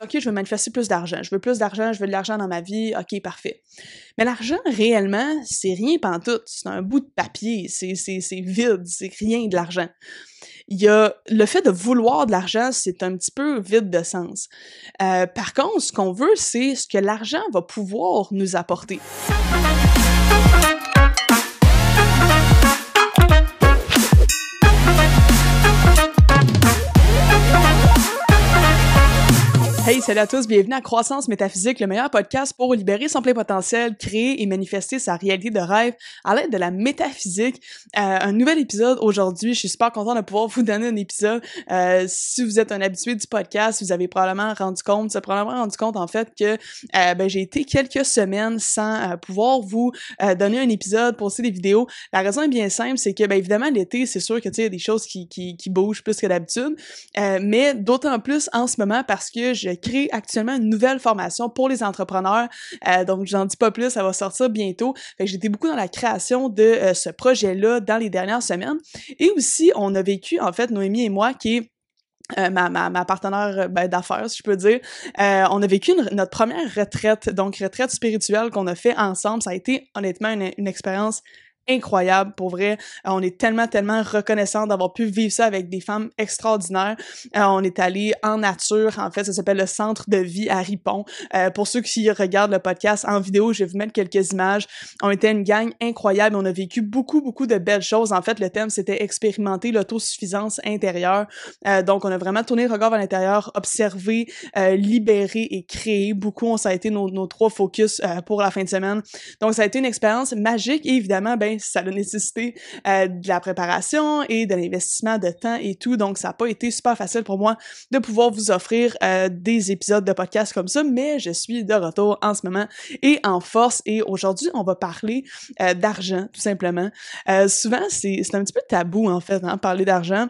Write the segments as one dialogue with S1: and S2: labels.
S1: OK, je veux manifester plus d'argent. Je veux plus d'argent, je veux de l'argent dans ma vie. OK, parfait. Mais l'argent, réellement, c'est rien tout. C'est un bout de papier. C'est vide. C'est rien de l'argent. Il y a le fait de vouloir de l'argent, c'est un petit peu vide de sens. Euh, par contre, ce qu'on veut, c'est ce que l'argent va pouvoir nous apporter. Hey, salut à tous, bienvenue à Croissance Métaphysique, le meilleur podcast pour libérer son plein potentiel, créer et manifester sa réalité de rêve à l'aide de la métaphysique. Euh, un nouvel épisode aujourd'hui, je suis super content de pouvoir vous donner un épisode. Euh, si vous êtes un habitué du podcast, vous avez probablement rendu compte, vous probablement rendu compte en fait que euh, ben, j'ai été quelques semaines sans pouvoir vous donner un épisode, poster des vidéos. La raison est bien simple, c'est que ben, évidemment l'été, c'est sûr que tu sais, des choses qui, qui, bougent plus que d'habitude, mais d'autant plus en ce moment parce que je crée actuellement une nouvelle formation pour les entrepreneurs. Euh, donc, j'en dis pas plus, ça va sortir bientôt. J'étais beaucoup dans la création de euh, ce projet-là dans les dernières semaines. Et aussi, on a vécu, en fait, Noémie et moi, qui est euh, ma, ma, partenaire ben, d'affaires, si je peux dire. Euh, on a vécu notre première retraite, donc retraite spirituelle qu'on a fait ensemble. Ça a été honnêtement une expérience incroyable, pour vrai. Euh, on est tellement, tellement reconnaissant d'avoir pu vivre ça avec des femmes extraordinaires. Euh, on est allé en nature, en fait, ça s'appelle le Centre de vie à Ripon. Euh, pour ceux qui regardent le podcast en vidéo, je vais vous mettre quelques images. On était une gang incroyable, on a vécu beaucoup, beaucoup de belles choses. En fait, le thème, c'était expérimenter l'autosuffisance intérieure. donc, on a vraiment tourné le regard vers l'intérieur, observé, libéré et créé. Beaucoup, ça a été nos, nos trois focus pour la fin de semaine. Donc, ça a été une expérience magique et évidemment, ben, ça a nécessité euh, de la préparation et de l'investissement de temps et tout. Donc, ça n'a pas été super facile pour moi de pouvoir vous offrir euh, des épisodes de podcast comme ça, mais je suis de retour en ce moment et en force. Et aujourd'hui, on va parler euh, d'argent, tout simplement. souvent, c'est un petit peu tabou, en fait, hein, parler d'argent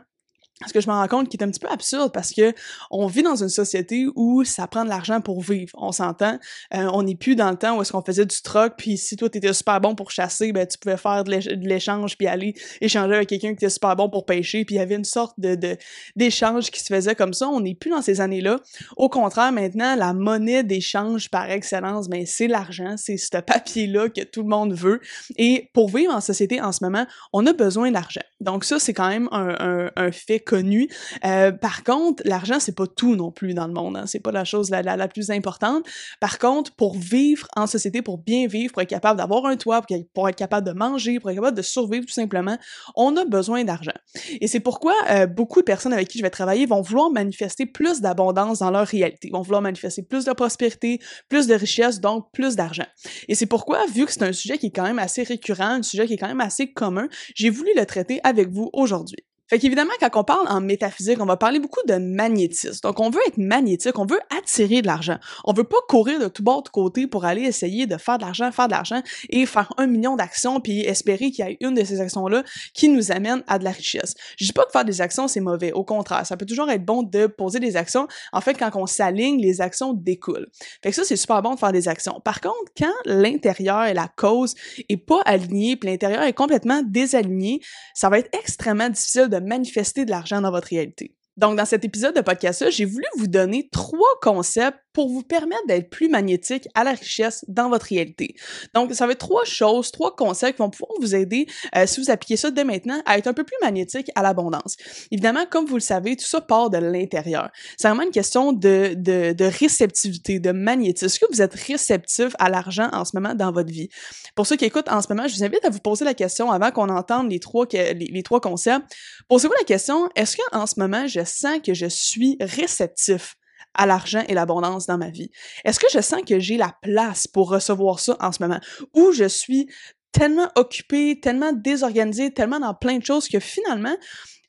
S1: ce que je me rends compte qui est un petit peu absurde parce que on vit dans une société où ça prend de l'argent pour vivre. On s'entend. Euh, on n'est plus dans le temps où est-ce qu'on faisait du troc, puis si toi t'étais super bon pour chasser, ben tu pouvais faire de l'échange puis aller échanger avec quelqu'un qui était super bon pour pêcher, puis il y avait une sorte de d'échange qui se faisait comme ça. On n'est plus dans ces années-là. Au contraire, maintenant, la monnaie d'échange par excellence, ben c'est l'argent, c'est ce papier-là que tout le monde veut. Et pour vivre en société en ce moment, on a besoin d'argent. Donc ça, c'est quand même un, un, un connu. Euh, par contre, l'argent, c'est pas tout non plus dans le monde. Hein. C'est pas la chose la, plus importante. Par contre, pour vivre en société, pour bien vivre, pour être capable d'avoir un toit, pour, être capable de manger, pour être capable de survivre tout simplement, on a besoin d'argent. Et c'est pourquoi euh, beaucoup de personnes avec qui je vais travailler vont vouloir manifester plus d'abondance dans leur réalité, vont vouloir manifester plus de prospérité, plus de richesse, donc plus d'argent. Et c'est pourquoi, vu que c'est un sujet qui est quand même assez récurrent, un sujet qui est quand même assez commun, j'ai voulu le traiter avec vous aujourd'hui. Fait qu'évidemment, quand on parle en métaphysique, on va parler beaucoup de magnétisme. Donc, on veut être magnétique, on veut attirer de l'argent. On veut pas courir de tout bord de côté pour aller essayer de faire de l'argent, faire de l'argent et faire un million d'actions puis espérer qu'il y ait une de ces actions-là qui nous amène à de la richesse. Je dis pas que faire des actions, c'est mauvais. Au contraire, ça peut toujours être bon de poser des actions. En fait, quand on s'aligne, les actions découlent. Fait que ça, c'est super bon de faire des actions. Par contre, quand l'intérieur et la cause est pas aligné puis l'intérieur est complètement désaligné, ça va être extrêmement difficile de manifester de l'argent dans votre réalité. Donc, dans cet épisode de podcast-là, j'ai voulu vous donner trois concepts pour vous permettre d'être plus magnétique à la richesse dans votre réalité. Donc, ça va être trois choses, trois concepts qui vont pouvoir vous aider, euh, si vous appliquez ça dès maintenant, à être un peu plus magnétique à l'abondance. Évidemment, comme vous le savez, tout ça part de l'intérieur. C'est vraiment une question de, de, de réceptivité, de magnétisme. Est-ce que vous êtes réceptif à l'argent en ce moment dans votre vie? Pour ceux qui écoutent en ce moment, je vous invite à vous poser la question avant qu'on entende les trois, les trois concepts. Posez-vous la question, est-ce qu'en ce moment, je sens que je suis réceptif à l'argent et l'abondance dans ma vie? Est-ce que je sens que j'ai la place pour recevoir ça en ce moment? Ou je suis tellement occupée, tellement désorganisée, tellement dans plein de choses que finalement,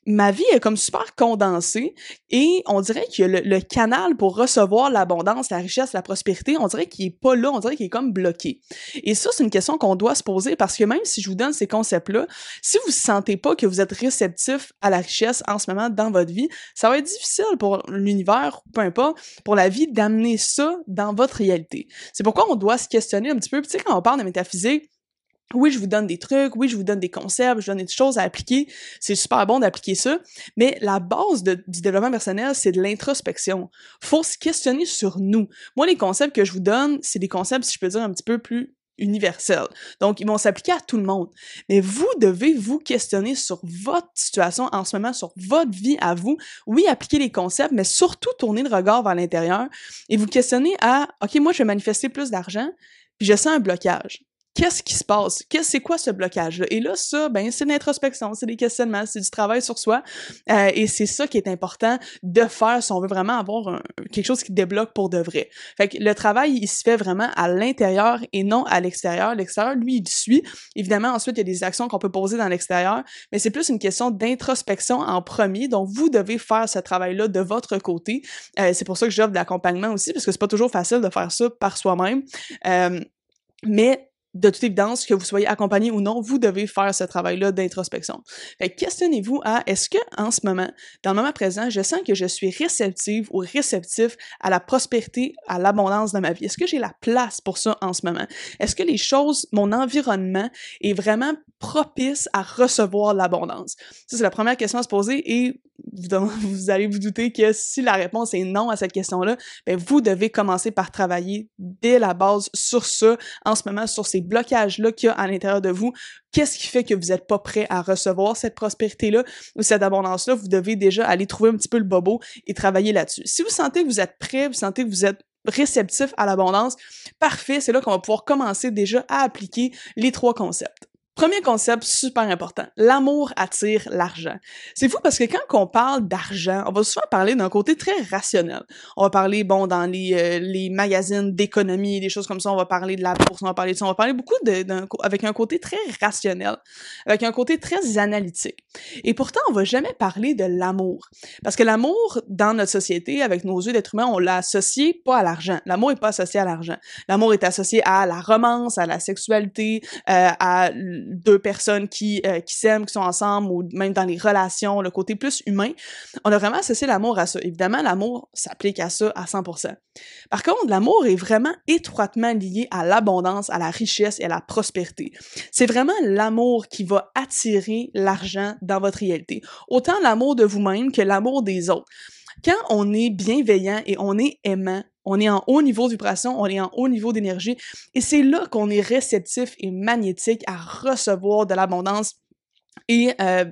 S1: ma vie est comme super condensée et on dirait que le, canal pour recevoir l'abondance, la richesse, la prospérité, on dirait qu'il est pas là, on dirait qu'il est comme bloqué. Et ça, c'est une question qu'on doit se poser parce que même si je vous donne ces concepts-là, si vous sentez pas que vous êtes réceptif à la richesse en ce moment dans votre vie, ça va être difficile pour l'univers, peu importe, pour la vie d'amener ça dans votre réalité. C'est pourquoi on doit se questionner un petit peu. Tu sais, quand on parle de métaphysique, oui, je vous donne des trucs, oui, je vous donne des concepts, je vous donne des choses à appliquer. C'est super bon d'appliquer ça, mais la base du développement personnel, c'est de l'introspection. Faut se questionner sur nous. Moi, les concepts que je vous donne, c'est des concepts, si je peux dire, un petit peu plus universels. Donc, ils vont s'appliquer à tout le monde. Mais vous devez vous questionner sur votre situation en ce moment, sur votre vie à vous. Oui, appliquer les concepts, mais surtout tourner le regard vers l'intérieur et vous questionner à, OK, moi, je vais manifester plus d'argent, puis je sens un blocage qu'est-ce qui se passe? C'est quoi ce blocage-là? Et là, ça, ben, c'est l'introspection, c'est des questionnements, c'est du travail sur soi. Euh, et c'est ça qui est important de faire si on veut vraiment avoir quelque chose qui débloque pour de vrai. Fait le travail, il se fait vraiment à l'intérieur et non à l'extérieur. L'extérieur, lui, il suit. Évidemment, ensuite, il y a des actions qu'on peut poser dans l'extérieur, mais c'est plus une question d'introspection en premier. Donc, vous devez faire ce travail-là de votre côté. Euh, c'est pour ça que j'offre de l'accompagnement aussi, parce que c'est pas toujours facile de faire ça par soi-même. Euh, mais de toute évidence, que vous soyez accompagné ou non, vous devez faire ce travail-là d'introspection. Questionnez-vous à est-ce que en ce moment, dans le moment présent, je sens que je suis réceptive ou réceptif à la prospérité, à l'abondance de ma vie? Est-ce que j'ai la place pour ça en ce moment? Est-ce que les choses, mon environnement est vraiment propice à recevoir l'abondance? Ça c'est la première question à se poser et vous, allez vous douter que si la réponse est non à cette question-là, ben vous devez commencer par travailler dès la base sur ça, en ce moment, sur ces blocages-là qu'il y a à l'intérieur de vous. Qu'est-ce qui fait que vous n'êtes pas prêt à recevoir cette prospérité-là ou cette abondance-là? Vous devez déjà aller trouver un petit peu le bobo et travailler là-dessus. Si vous sentez que vous êtes prêt, vous sentez que vous êtes réceptif à l'abondance, parfait, c'est là qu'on va pouvoir commencer déjà à appliquer les trois concepts. Premier concept super important, l'amour attire l'argent. C'est fou parce que quand on parle d'argent, on va souvent parler d'un côté très rationnel. On va parler, bon, dans les, euh, les magazines d'économie, des choses comme ça, on va parler de la bourse, on va parler de ça, on va parler beaucoup de, avec un côté très rationnel, avec un côté très analytique. Et pourtant, on va jamais parler de l'amour. Parce que l'amour, dans notre société, avec nos yeux d'être humain, on l'a associé pas à l'argent. L'amour est pas associé à l'argent. L'amour est associé à la romance, à la sexualité, euh, à deux personnes qui, euh, qui s'aiment, qui sont ensemble, ou même dans les relations, le côté plus humain, on a vraiment associé l'amour à ça. Évidemment, l'amour s'applique à ça à 100%. Par contre, l'amour est vraiment étroitement lié à l'abondance, à la richesse et à la prospérité. C'est vraiment l'amour qui va attirer l'argent dans votre réalité. Autant l'amour de vous-même que l'amour des autres. Quand on est bienveillant et on est aimant, on est en haut niveau de vibration, on est en haut niveau d'énergie, et c'est là qu'on est réceptif et magnétique à recevoir de l'abondance et euh,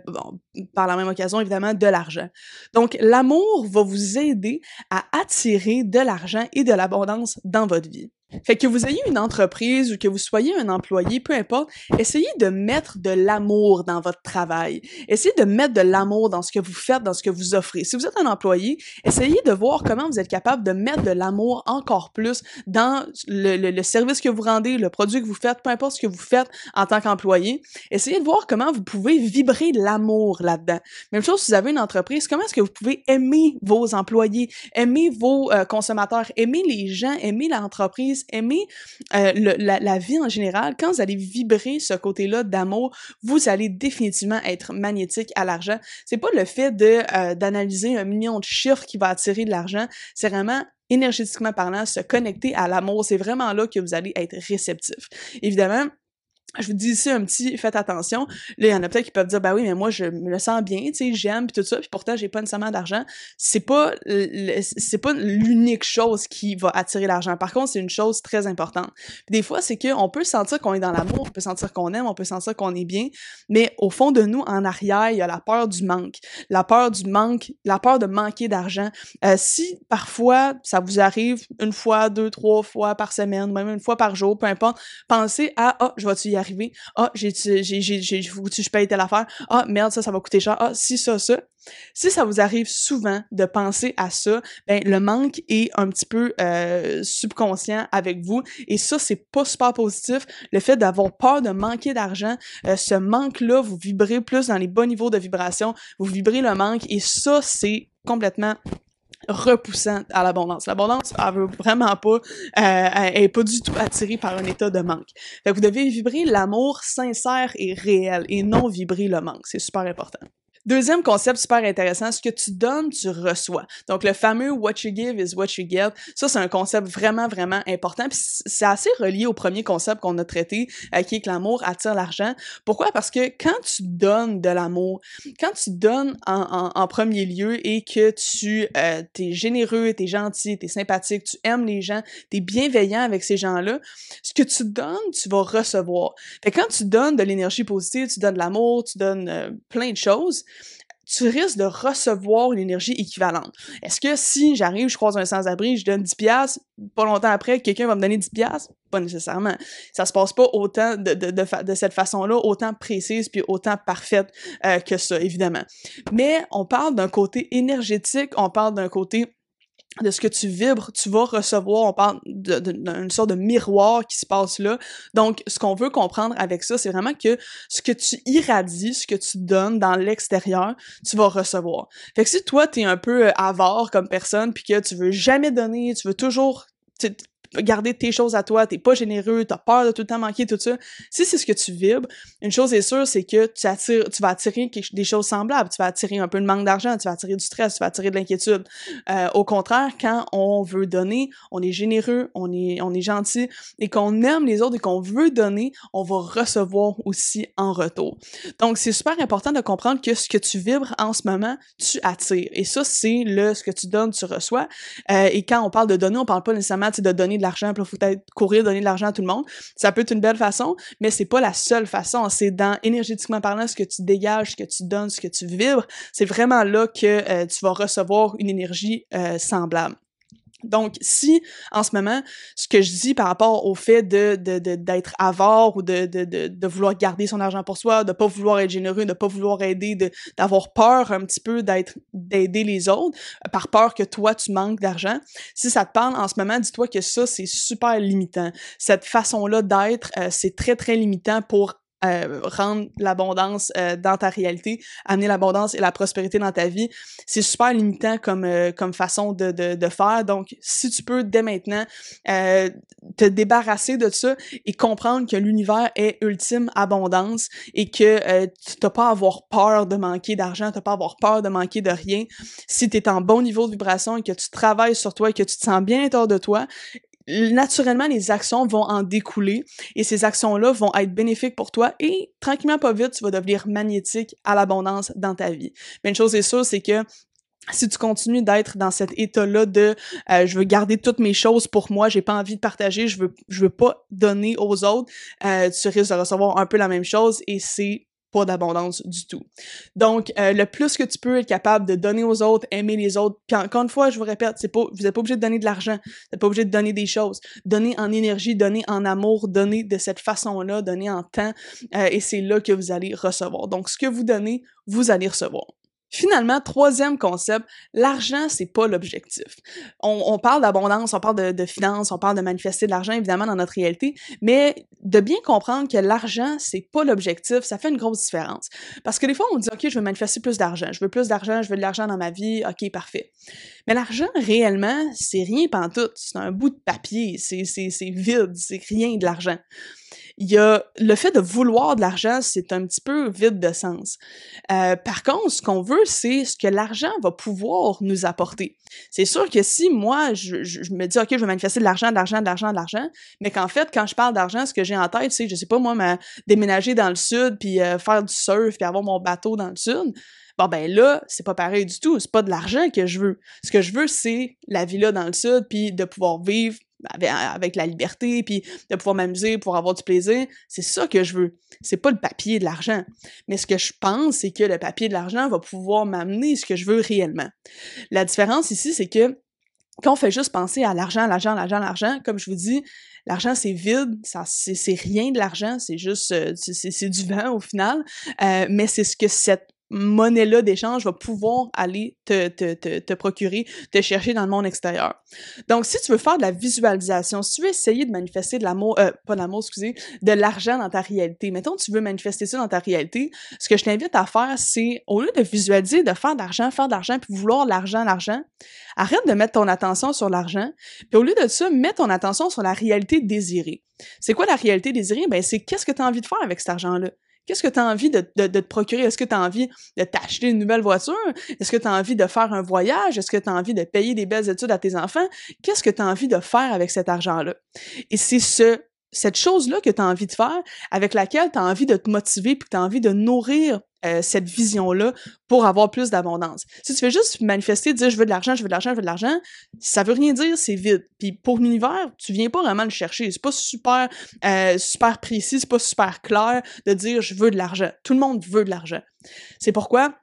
S1: par la même occasion, évidemment, de l'argent. Donc, l'amour va vous aider à attirer de l'argent et de l'abondance dans votre vie. Fait que vous ayez une entreprise ou que vous soyez un employé, peu importe, essayez de mettre de l'amour dans votre travail. Essayez de mettre de l'amour dans ce que vous faites, dans ce que vous offrez. Si vous êtes un employé, essayez de voir comment vous êtes capable de mettre de l'amour encore plus dans le, service que vous rendez, le produit que vous faites, peu importe ce que vous faites en tant qu'employé. Essayez de voir comment vous pouvez vibrer l'amour là-dedans. Même chose si vous avez une entreprise, comment est-ce que vous pouvez aimer vos employés, aimer vos euh, consommateurs, aimer les gens, aimer l'entreprise, aimer euh, la, vie en général, quand vous allez vibrer ce côté-là d'amour, vous allez définitivement être magnétique à l'argent. C'est pas le fait euh, d'analyser un million de chiffres qui va attirer de l'argent, c'est vraiment énergétiquement parlant, se connecter à l'amour, c'est vraiment là que vous allez être réceptif. Évidemment, je vous dis ici un petit faites attention. Là, il y en a peut-être qui peuvent dire bah oui, mais moi je me le sens bien, tu sais, j'aime puis tout ça, puis pourtant j'ai pas nécessairement d'argent. C'est pas c'est pas l'unique chose qui va attirer l'argent. Par contre, c'est une chose très importante. des fois, c'est que on peut sentir qu'on est dans l'amour, on peut sentir qu'on aime, on peut sentir qu'on est bien, mais au fond de nous en arrière, il y a la peur du manque, la peur du manque, la peur de manquer d'argent. Euh, si parfois ça vous arrive une fois, deux, trois fois par semaine, même une fois par jour, peu importe, pensez à oh, je vais-tu y arriver. Ah, j'ai, j'ai, j'ai, je paye telle affaire. Ah, merde, ça, ça va coûter cher. Ah, si, ça, ça. Si ça vous arrive souvent de penser à ça, ben, le manque est un petit peu euh, subconscient avec vous. Et ça, c'est pas super positif. Le fait d'avoir peur de manquer d'argent, euh, ce manque-là, vous vibrez plus dans les bons niveaux de vibration. Vous vibrez le manque. Et ça, c'est complètement repoussant à l'abondance. L'abondance, elle veut vraiment pas, euh, elle est pas du tout attirée par un état de manque. Fait que vous devez vibrer l'amour sincère et réel et non vibrer le manque. C'est super important. Deuxième concept super intéressant, ce que tu donnes, tu reçois. Donc le fameux what you give is what you get, ça c'est un concept vraiment vraiment important. C'est assez relié au premier concept qu'on a traité, euh, qui est que l'amour attire l'argent. Pourquoi? Parce que quand tu donnes de l'amour, quand tu donnes en, premier lieu et que tu euh, es généreux, tu es gentil, tu es sympathique, tu aimes les gens, tu es bienveillant avec ces gens-là, ce que tu donnes, tu vas recevoir. Fait quand tu donnes de l'énergie positive, tu donnes de l'amour, tu donnes euh, plein de choses, tu risques de recevoir une énergie équivalente. Est-ce que si j'arrive, je croise un sans-abri, je donne 10 pièces, pas longtemps après, quelqu'un va me donner 10 pièces Pas nécessairement. Ça se passe pas autant de, de, de, cette façon-là, autant précise puis autant parfaite euh, que ça, évidemment. Mais on parle d'un côté énergétique, on parle d'un côté de ce que tu vibres, tu vas recevoir, on parle d'une sorte de miroir qui se passe là. Donc, ce qu'on veut comprendre avec ça, c'est vraiment que ce que tu irradies, ce que tu donnes dans l'extérieur, tu vas recevoir. Fait que si toi, t'es un peu avare comme personne, puis que tu veux jamais donner, tu veux toujours garder tes choses à toi, t'es pas généreux, t'as peur de tout le temps manquer, tout ça. Si c'est ce que tu vibres, une chose est sûre, c'est que tu attires, tu vas attirer des choses semblables. Tu vas attirer un peu de manque d'argent, tu vas attirer du stress, tu vas attirer de l'inquiétude. Euh, au contraire, quand on veut donner, on est généreux, on est, on est gentil et qu'on aime les autres et qu'on veut donner, on va recevoir aussi en retour. Donc, c'est super important de comprendre que ce que tu vibres en ce moment, tu attires. Et ça, c'est le, ce que tu donnes, tu reçois. Euh, et quand on parle de donner, on parle pas nécessairement de donner de l'argent, il faut peut-être courir, donner de l'argent à tout le monde. Ça peut être une belle façon, mais c'est pas la seule façon. C'est dans, énergétiquement parlant, ce que tu dégages, ce que tu donnes, ce que tu vibres. C'est vraiment là que euh, tu vas recevoir une énergie euh, semblable. Donc, si en ce moment, ce que je dis par rapport au fait de, de, d'être avare ou de, de, de, vouloir garder son argent pour soi, de pas vouloir être généreux, de pas vouloir aider, de, d'avoir peur un petit peu d'être d'aider les autres, par peur que toi tu manques d'argent, si ça te parle en ce moment, dis-toi que ça c'est super limitant. Cette façon-là d'être, euh, c'est très très limitant pour euh, rendre l'abondance euh, dans ta réalité, amener l'abondance et la prospérité dans ta vie, c'est super limitant comme euh, comme façon de, de, faire. Donc, si tu peux dès maintenant te débarrasser de ça et comprendre que l'univers est ultime abondance et que tu n'as pas à avoir peur de manquer d'argent, tu pas à avoir peur de manquer de rien, si tu es en bon niveau de vibration et que tu travailles sur toi et que tu te sens bien à de toi, naturellement, les actions vont en découler et ces actions-là vont être bénéfiques pour toi et tranquillement, pas vite, tu vas devenir magnétique à l'abondance dans ta vie. Mais une chose est sûre, c'est que si tu continues d'être dans cet état-là de euh, je veux garder toutes mes choses pour moi, j'ai pas envie de partager, je veux je veux pas donner aux autres, euh, tu risques de recevoir un peu la même chose et c'est pas d'abondance du tout. Donc, euh, le plus que tu peux être capable de donner aux autres, aimer les autres, puis encore une fois, je vous répète, c'est pas, vous n'êtes pas obligé de donner de l'argent, vous n'êtes pas obligé de donner des choses. Donner en énergie, donner en amour, donner de cette façon-là, donner en temps, euh, et c'est là que vous allez recevoir. Donc, ce que vous donnez, vous allez recevoir. Finalement, troisième concept, l'argent, c'est pas l'objectif. On, parle d'abondance, on parle de, de finances, on parle de manifester de l'argent, évidemment, dans notre réalité, mais de bien comprendre que l'argent, c'est pas l'objectif, ça fait une grosse différence. Parce que des fois, on dit, OK, je veux manifester plus d'argent, je veux plus d'argent, je veux de l'argent dans ma vie, OK, parfait. Mais l'argent, réellement, c'est rien tout. c'est un bout de papier, c'est vide, c'est rien de l'argent il y a le fait de vouloir de l'argent, c'est un petit peu vide de sens. Euh, par contre, ce qu'on veut, c'est ce que l'argent va pouvoir nous apporter. C'est sûr que si moi, je, je, me dis, OK, je vais manifester de l'argent, de l'argent, de l'argent, de l'argent, mais qu'en fait, quand je parle d'argent, ce que j'ai en tête, c'est, je sais pas, moi, ma, déménager dans le sud, puis euh, faire du surf, puis avoir mon bateau dans le sud, bon ben là, c'est pas pareil du tout, c'est pas de l'argent que je veux. Ce que je veux, c'est la villa dans le sud, puis de pouvoir vivre avec, la liberté, puis de pouvoir m'amuser, pour avoir du plaisir. C'est ça que je veux. C'est pas le papier de l'argent. Mais ce que je pense, c'est que le papier de l'argent va pouvoir m'amener ce que je veux réellement. La différence ici, c'est que quand on fait juste penser à l'argent, l'argent, l'argent, l'argent, comme je vous dis, l'argent c'est vide, ça c'est rien de l'argent, c'est juste euh, c'est du vent au final, euh, mais c'est ce que cette monnaie-là d'échange va pouvoir aller te, te, te, te, procurer, te chercher dans le monde extérieur. Donc, si tu veux faire de la visualisation, si tu veux essayer de manifester de l'amour, euh, pas de l'amour, excusez, de l'argent dans ta réalité, mettons tu veux manifester ça dans ta réalité, ce que je t'invite à faire, c'est, au lieu de visualiser, de faire de l'argent, faire de l'argent, puis vouloir l'argent, l'argent, arrête de mettre ton attention sur l'argent, puis au lieu de ça, mets ton attention sur la réalité désirée. C'est quoi la réalité désirée? Ben, c'est qu'est-ce que tu as envie de faire avec cet argent-là? Qu'est-ce que tu as envie de, te procurer? Est-ce que tu as envie de t'acheter une nouvelle voiture? Est-ce que tu as envie de faire un voyage? Est-ce que tu as envie de payer des belles études à tes enfants? Qu'est-ce que tu as envie de faire avec cet argent-là? Et c'est ce cette chose-là que tu as envie de faire, avec laquelle tu as envie de te motiver, puis que tu as envie de nourrir euh, cette vision-là pour avoir plus d'abondance. Si tu fais juste manifester, dire je veux de l'argent, je veux de l'argent, je veux de l'argent, ça veut rien dire, c'est vide. Puis pour l'univers, tu viens pas vraiment le chercher. C'est pas super euh, super précis, c'est pas super clair de dire je veux de l'argent. Tout le monde veut de l'argent. C'est pourquoi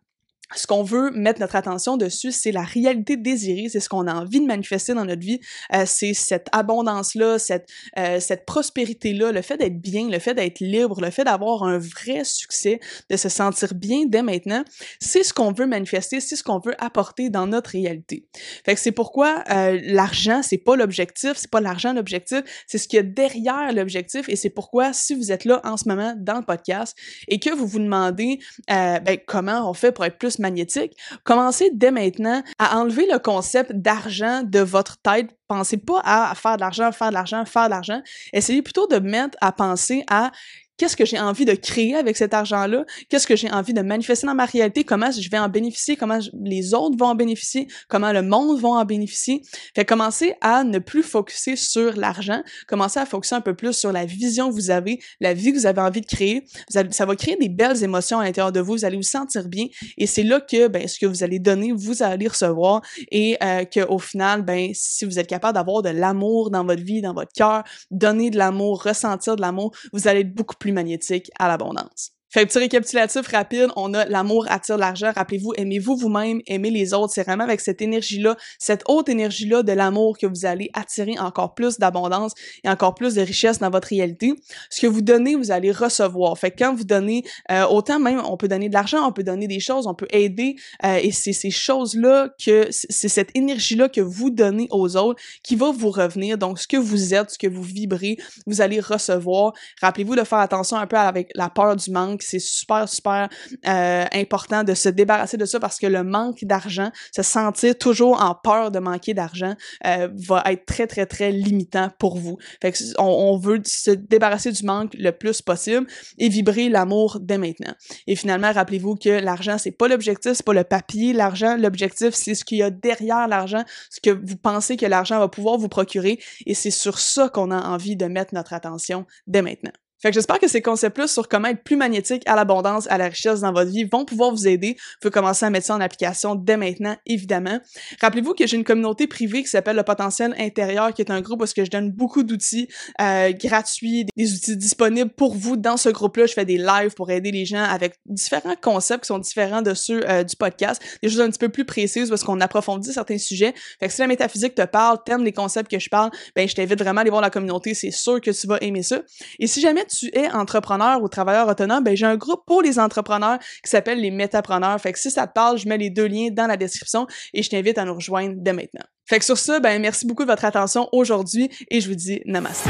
S1: ce qu'on veut mettre notre attention dessus, c'est la réalité désirée, c'est ce qu'on a envie de manifester dans notre vie, euh, c'est cette abondance-là, cette, euh, cette prospérité-là, le fait d'être bien, le fait d'être libre, le fait d'avoir un vrai succès, de se sentir bien dès maintenant, c'est ce qu'on veut manifester, c'est ce qu'on veut apporter dans notre réalité. Fait que c'est pourquoi euh, l'argent, c'est pas l'objectif, c'est pas l'argent l'objectif, c'est ce qu'il y a derrière l'objectif, et c'est pourquoi si vous êtes là en ce moment dans le podcast et que vous vous demandez euh, ben, comment on fait pour être plus magnétique, commencez dès maintenant à enlever le concept d'argent de votre tête. Pensez pas à faire de l'argent, faire de l'argent, faire de l'argent. Essayez plutôt de mettre à penser à qu'est-ce que j'ai envie de créer avec cet argent-là, qu'est-ce que j'ai envie de manifester dans ma réalité, comment je vais en bénéficier, comment les autres vont en bénéficier, comment le monde va en bénéficier? Fait commencer à ne plus focuser sur l'argent, commencer à focuser un peu plus sur la vision que vous avez, la vie que vous avez envie de créer. ça va créer des belles émotions à l'intérieur de vous, vous allez vous sentir bien. Et c'est là que ben, ce que vous allez donner, vous allez recevoir. Et euh, qu'au final, ben, si vous êtes capable d'avoir de l'amour dans votre vie, dans votre cœur, donner de l'amour, ressentir de l'amour, vous allez être beaucoup plus magnétique à l'abondance. Fait petit récapitulatif rapide, on a l'amour attire l'argent. Rappelez-vous, aimez-vous vous-même, aimez les autres. C'est vraiment avec cette énergie-là, cette haute énergie-là de l'amour que vous allez attirer encore plus d'abondance et encore plus de richesse dans votre réalité. Ce que vous donnez, vous allez recevoir. Fait que quand vous donnez, euh, autant même, on peut donner de l'argent, on peut donner des choses, on peut aider, euh, et c'est ces choses-là que, c'est cette énergie-là que vous donnez aux autres qui va vous revenir. Donc, ce que vous êtes, ce que vous vibrez, vous allez recevoir. Rappelez-vous de faire attention un peu avec la peur du manque c'est super, super euh, important de se débarrasser de ça parce que le manque d'argent, se sentir toujours en peur de manquer d'argent, euh, va être très, très, très limitant pour vous. Fait que on, on veut se débarrasser du manque le plus possible et vibrer l'amour dès maintenant. Et finalement, rappelez-vous que l'argent, c'est pas l'objectif, c'est pas le papier, l'argent. L'objectif, c'est ce qu'il y a derrière l'argent, ce que vous pensez que l'argent va pouvoir vous procurer. Et c'est sur ça qu'on a envie de mettre notre attention dès maintenant. Fait que j'espère que ces concepts-là sur comment être plus magnétique à l'abondance, à la richesse dans votre vie vont pouvoir vous aider. Vous pouvez commencer à mettre ça en application dès maintenant, évidemment. Rappelez-vous que j'ai une communauté privée qui s'appelle le potentiel intérieur, qui est un groupe où je donne beaucoup d'outils euh, gratuits, des outils disponibles pour vous. Dans ce groupe-là, je fais des lives pour aider les gens avec différents concepts qui sont différents de ceux euh, du podcast, des choses un petit peu plus précises parce qu'on approfondit certains sujets. Fait que si la métaphysique te parle, t'aimes les concepts que je parle, ben je t'invite vraiment à aller voir la communauté, c'est sûr que tu vas aimer ça. Et si jamais tu es entrepreneur ou travailleur autonome, ben j'ai un groupe pour les entrepreneurs qui s'appelle les métapreneurs. Fait que si ça te parle, je mets les deux liens dans la description et je t'invite à nous rejoindre dès maintenant. Fait que sur ça, ben merci beaucoup de votre attention aujourd'hui et je vous dis namaste.